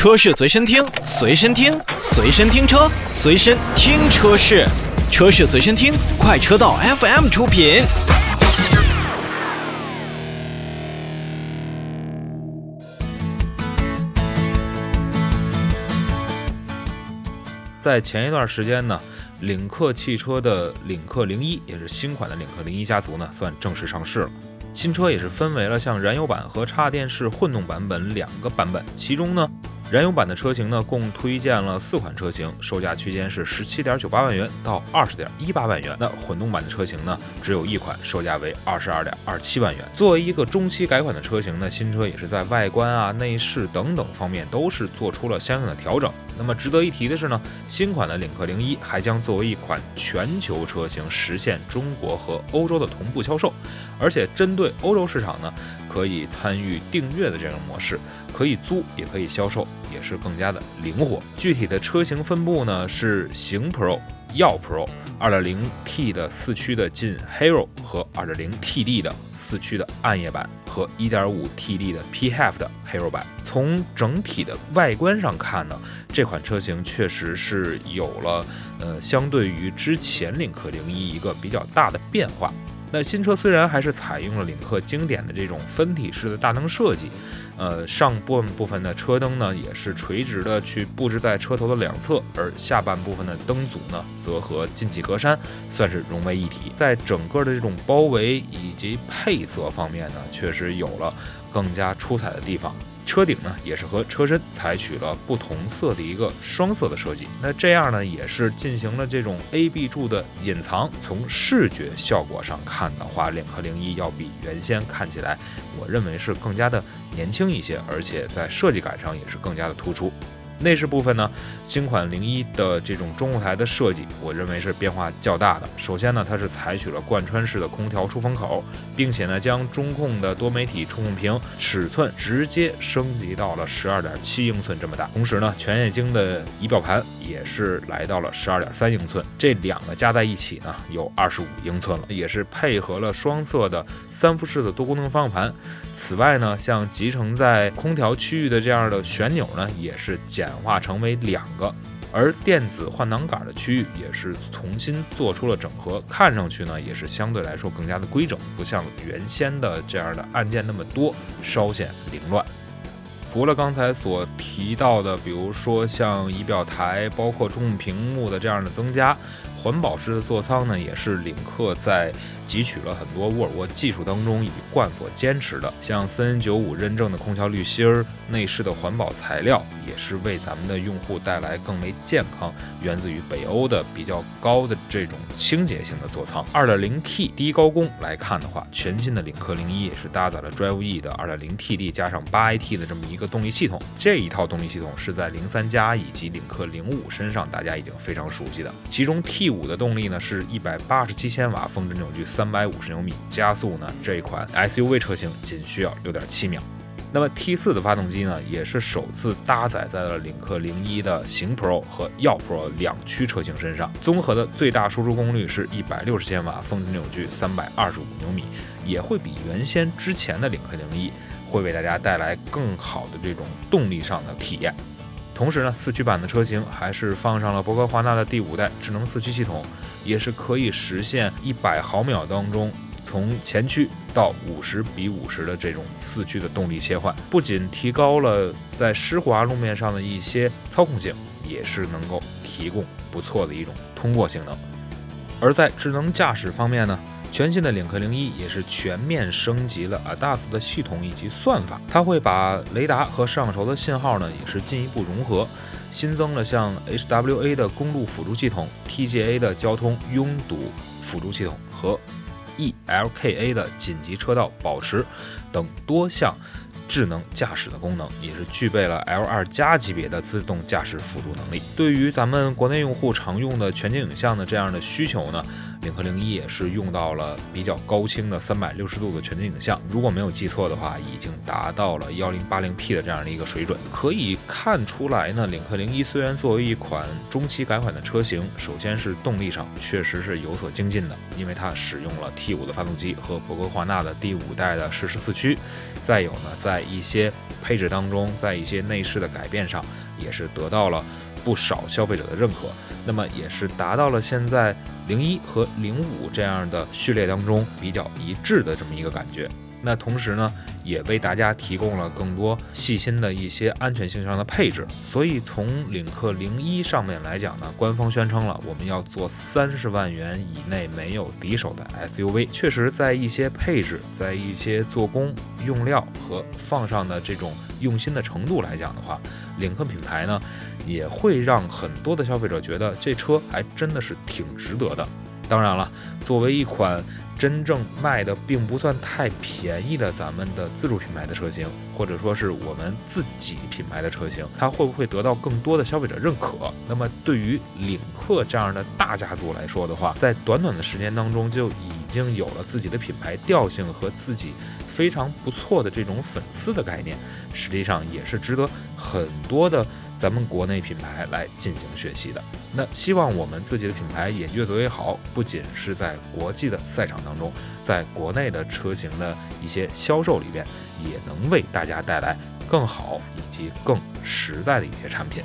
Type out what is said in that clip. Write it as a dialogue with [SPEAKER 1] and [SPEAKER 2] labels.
[SPEAKER 1] 车市随身听，随身听，随身听车，随身听车市，车市随身听，快车道 FM 出品。
[SPEAKER 2] 在前一段时间呢，领克汽车的领克零一，也是新款的领克零一家族呢，算正式上市了。新车也是分为了像燃油版和插电式混动版本两个版本，其中呢。燃油版的车型呢，共推荐了四款车型，售价区间是十七点九八万元到二十点一八万元。那混动版的车型呢，只有一款，售价为二十二点二七万元。作为一个中期改款的车型呢，新车也是在外观啊、内饰等等方面都是做出了相应的调整。那么值得一提的是呢，新款的领克零一还将作为一款全球车型，实现中国和欧洲的同步销售，而且针对欧洲市场呢，可以参与订阅的这种模式。可以租，也可以销售，也是更加的灵活。具体的车型分布呢是行 Pro、耀 Pro、2.0T 的四驱的劲 Hero 和 2.0TD 的四驱的暗夜版和 1.5TD 的 PHEV 的 Hero 版。从整体的外观上看呢，这款车型确实是有了呃，相对于之前领克零一一个比较大的变化。那新车虽然还是采用了领克经典的这种分体式的大灯设计。呃，上半部分的车灯呢，也是垂直的去布置在车头的两侧，而下半部分的灯组呢，则和进气格栅算是融为一体。在整个的这种包围以及配色方面呢，确实有了更加出彩的地方。车顶呢，也是和车身采取了不同色的一个双色的设计。那这样呢，也是进行了这种 A B 柱的隐藏。从视觉效果上看的话，领克零一要比原先看起来，我认为是更加的年轻一些，而且在设计感上也是更加的突出。内饰部分呢，新款零一的这种中控台的设计，我认为是变化较大的。首先呢，它是采取了贯穿式的空调出风口，并且呢，将中控的多媒体触控屏尺寸直接升级到了十二点七英寸这么大。同时呢，全液晶的仪表盘也是来到了十二点三英寸，这两个加在一起呢，有二十五英寸了，也是配合了双色的三辐式的多功能方向盘。此外呢，像集成在空调区域的这样的旋钮呢，也是简化成为两个，而电子换挡杆的区域也是重新做出了整合，看上去呢也是相对来说更加的规整，不像原先的这样的按键那么多，稍显凌乱。除了刚才所提到的，比如说像仪表台，包括中控屏幕的这样的增加，环保式的座舱呢，也是领克在。汲取了很多沃尔沃技术当中一贯所坚持的，像三 N 九五认证的空调滤芯儿，内饰的环保材料，是为咱们的用户带来更为健康，源自于北欧的比较高的这种清洁性的座舱。二点零 T 低高功来看的话，全新的领克零一也是搭载了 Drive E 的二点零 TD 加上八 AT 的这么一个动力系统。这一套动力系统是在零三加以及领克零五身上大家已经非常熟悉的。其中 T 五的动力呢是一百八十七千瓦峰值扭矩。三百五十牛米加速呢？这一款 SUV 车型仅需要六点七秒。那么 T 四的发动机呢，也是首次搭载在了领克零一的行 Pro 和耀 Pro 两驱车型身上。综合的最大输出功率是一百六十千瓦，峰值扭矩三百二十五牛米，也会比原先之前的领克零一会为大家带来更好的这种动力上的体验。同时呢，四驱版的车型还是放上了博格华纳的第五代智能四驱系统，也是可以实现一百毫秒当中从前驱到五十比五十的这种四驱的动力切换，不仅提高了在湿滑路面上的一些操控性，也是能够提供不错的一种通过性能。而在智能驾驶方面呢？全新的领克零一也是全面升级了 ADAS 的系统以及算法，它会把雷达和摄像头的信号呢也是进一步融合，新增了像 HWA 的公路辅助系统、TGA 的交通拥堵辅助系统和 ELKA 的紧急车道保持等多项。智能驾驶的功能也是具备了 L2 加级别的自动驾驶辅助能力。对于咱们国内用户常用的全景影像的这样的需求呢，领克零一也是用到了比较高清的三百六十度的全景影像，如果没有记错的话，已经达到了幺零八零 P 的这样的一个水准。可以看出来呢，领克零一虽然作为一款中期改款的车型，首先是动力上确实是有所精进的，因为它使用了 T 五的发动机和博格华纳的第五代的适时四驱。再有呢，在一些配置当中，在一些内饰的改变上，也是得到了不少消费者的认可。那么也是达到了现在零一和零五这样的序列当中比较一致的这么一个感觉。那同时呢，也为大家提供了更多细心的一些安全性上的配置。所以从领克零一上面来讲呢，官方宣称了我们要做三十万元以内没有敌手的 SUV。确实，在一些配置、在一些做工、用料和放上的这种用心的程度来讲的话，领克品牌呢。也会让很多的消费者觉得这车还真的是挺值得的。当然了，作为一款真正卖的并不算太便宜的咱们的自主品牌的车型，或者说是我们自己品牌的车型，它会不会得到更多的消费者认可？那么对于领克这样的大家族来说的话，在短短的时间当中就已经有了自己的品牌调性和自己非常不错的这种粉丝的概念，实际上也是值得很多的。咱们国内品牌来进行学习的，那希望我们自己的品牌也越做越好，不仅是在国际的赛场当中，在国内的车型的一些销售里边，也能为大家带来更好以及更实在的一些产品。